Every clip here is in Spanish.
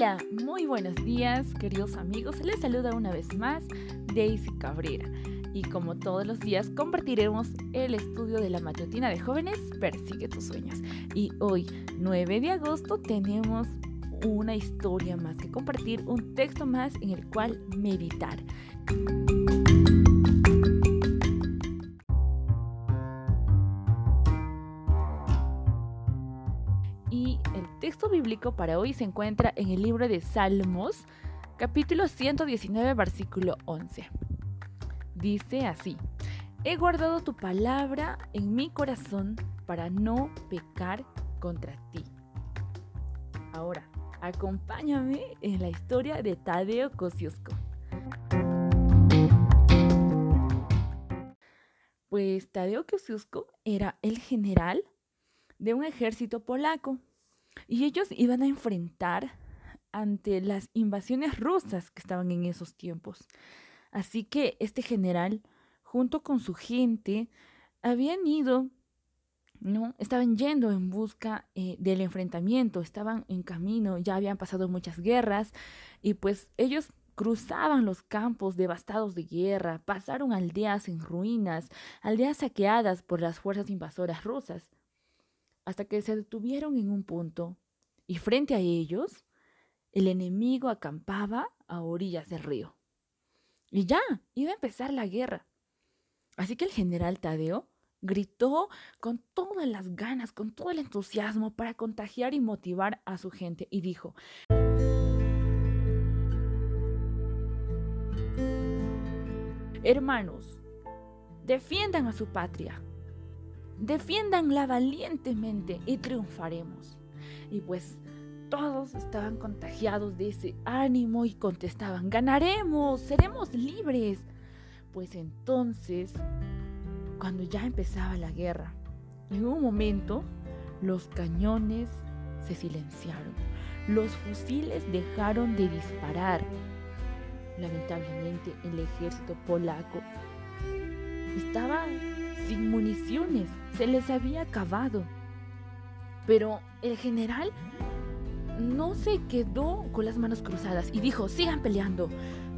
Hola, muy buenos días, queridos amigos. Les saluda una vez más Daisy Cabrera. Y como todos los días, compartiremos el estudio de la matutina de jóvenes Persigue tus sueños. Y hoy, 9 de agosto, tenemos una historia más que compartir, un texto más en el cual meditar. Texto bíblico para hoy se encuentra en el libro de Salmos, capítulo 119, versículo 11. Dice así, he guardado tu palabra en mi corazón para no pecar contra ti. Ahora, acompáñame en la historia de Tadeo Kosciuszko. Pues Tadeo Kosciuszko era el general de un ejército polaco y ellos iban a enfrentar ante las invasiones rusas que estaban en esos tiempos. Así que este general, junto con su gente, habían ido, ¿no? Estaban yendo en busca eh, del enfrentamiento, estaban en camino, ya habían pasado muchas guerras y pues ellos cruzaban los campos devastados de guerra, pasaron aldeas en ruinas, aldeas saqueadas por las fuerzas invasoras rusas hasta que se detuvieron en un punto y frente a ellos el enemigo acampaba a orillas del río. Y ya, iba a empezar la guerra. Así que el general Tadeo gritó con todas las ganas, con todo el entusiasmo para contagiar y motivar a su gente y dijo, Hermanos, defiendan a su patria defiéndanla valientemente y triunfaremos. Y pues todos estaban contagiados de ese ánimo y contestaban, ganaremos, seremos libres. Pues entonces, cuando ya empezaba la guerra, en un momento los cañones se silenciaron, los fusiles dejaron de disparar. Lamentablemente el ejército polaco estaba sin municiones, se les había acabado. Pero el general no se quedó con las manos cruzadas y dijo, sigan peleando,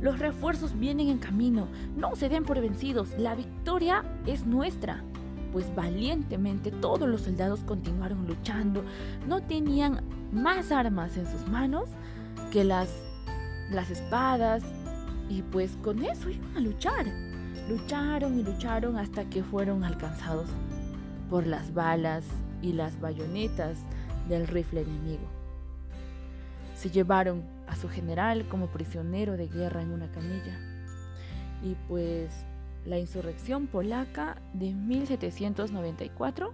los refuerzos vienen en camino, no se den por vencidos, la victoria es nuestra. Pues valientemente todos los soldados continuaron luchando, no tenían más armas en sus manos que las, las espadas y pues con eso iban a luchar. Lucharon y lucharon hasta que fueron alcanzados por las balas y las bayonetas del rifle enemigo. Se llevaron a su general como prisionero de guerra en una camilla. Y pues la insurrección polaca de 1794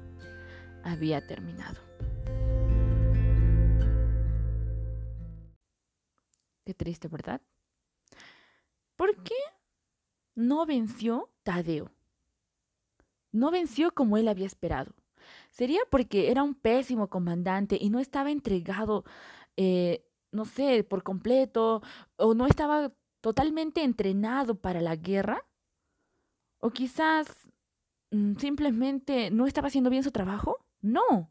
había terminado. Qué triste, ¿verdad? ¿Por qué no venció Tadeo. No venció como él había esperado. Sería porque era un pésimo comandante y no estaba entregado, eh, no sé, por completo, o no estaba totalmente entrenado para la guerra. O quizás mm, simplemente no estaba haciendo bien su trabajo. No,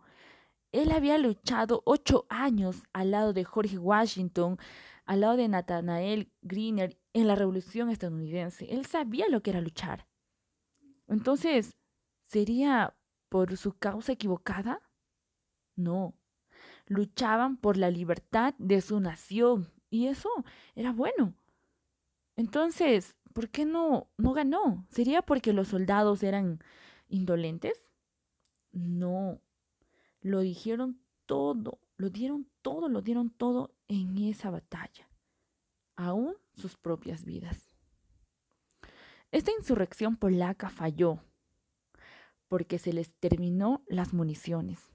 él había luchado ocho años al lado de George Washington, al lado de Nathanael Greener en la revolución estadounidense. Él sabía lo que era luchar. Entonces, ¿sería por su causa equivocada? No. Luchaban por la libertad de su nación y eso era bueno. Entonces, ¿por qué no, no ganó? ¿Sería porque los soldados eran indolentes? No. Lo dijeron todo, lo dieron todo, lo dieron todo en esa batalla, aún sus propias vidas. Esta insurrección polaca falló porque se les terminó las municiones.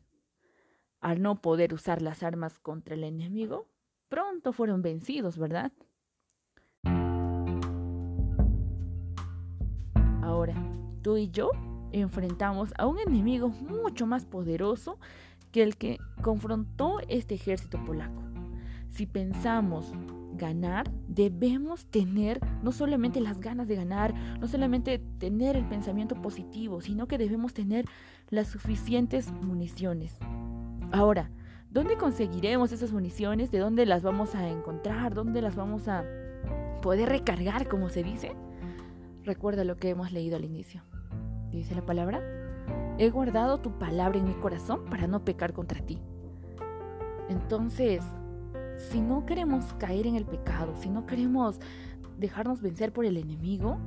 Al no poder usar las armas contra el enemigo, pronto fueron vencidos, ¿verdad? Ahora, tú y yo enfrentamos a un enemigo mucho más poderoso que el que confrontó este ejército polaco. Si pensamos ganar, debemos tener no solamente las ganas de ganar, no solamente tener el pensamiento positivo, sino que debemos tener las suficientes municiones. Ahora, ¿Dónde conseguiremos esas municiones? ¿De dónde las vamos a encontrar? ¿Dónde las vamos a poder recargar, como se dice? Recuerda lo que hemos leído al inicio. Dice la palabra, he guardado tu palabra en mi corazón para no pecar contra ti. Entonces, si no queremos caer en el pecado, si no queremos dejarnos vencer por el enemigo,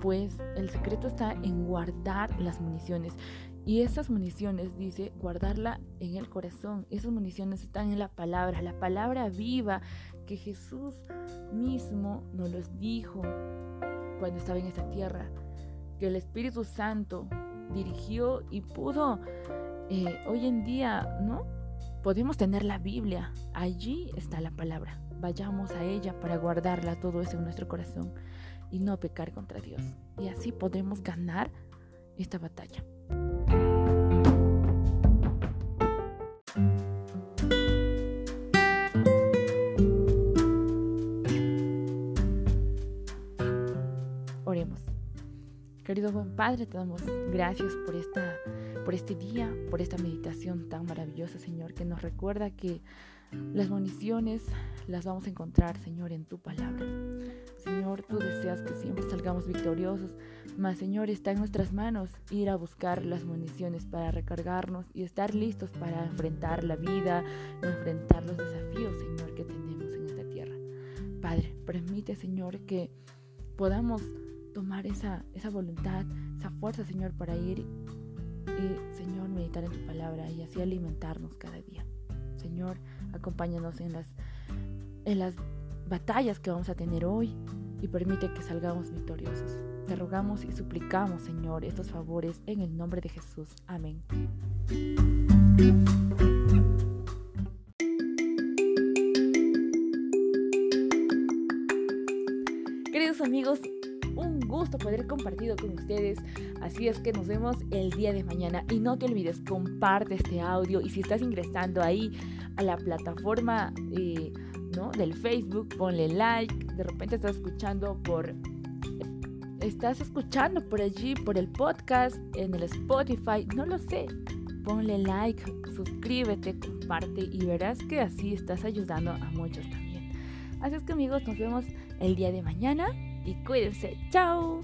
pues el secreto está en guardar las municiones. Y esas municiones, dice, guardarla en el corazón. Esas municiones están en la palabra, la palabra viva que Jesús mismo nos los dijo cuando estaba en esta tierra. Que el Espíritu Santo dirigió y pudo eh, hoy en día, ¿no? Podemos tener la Biblia. Allí está la palabra. Vayamos a ella para guardarla todo eso en nuestro corazón y no pecar contra Dios. Y así podemos ganar esta batalla. Querido buen Padre, te damos gracias por, esta, por este día, por esta meditación tan maravillosa, Señor, que nos recuerda que las municiones las vamos a encontrar, Señor, en tu palabra. Señor, tú deseas que siempre salgamos victoriosos, mas, Señor, está en nuestras manos ir a buscar las municiones para recargarnos y estar listos para enfrentar la vida, enfrentar los desafíos, Señor, que tenemos en esta tierra. Padre, permite, Señor, que podamos tomar esa, esa voluntad, esa fuerza, Señor, para ir y, Señor, meditar en tu palabra y así alimentarnos cada día. Señor, acompáñanos en las, en las batallas que vamos a tener hoy y permite que salgamos victoriosos. Te rogamos y suplicamos, Señor, estos favores en el nombre de Jesús. Amén. Así es que nos vemos el día de mañana. Y no te olvides, comparte este audio. Y si estás ingresando ahí a la plataforma eh, ¿no? del Facebook, ponle like. De repente estás escuchando por estás escuchando por allí, por el podcast, en el Spotify, no lo sé. Ponle like, suscríbete, comparte y verás que así estás ayudando a muchos también. Así es que amigos, nos vemos el día de mañana y cuídense. Chao.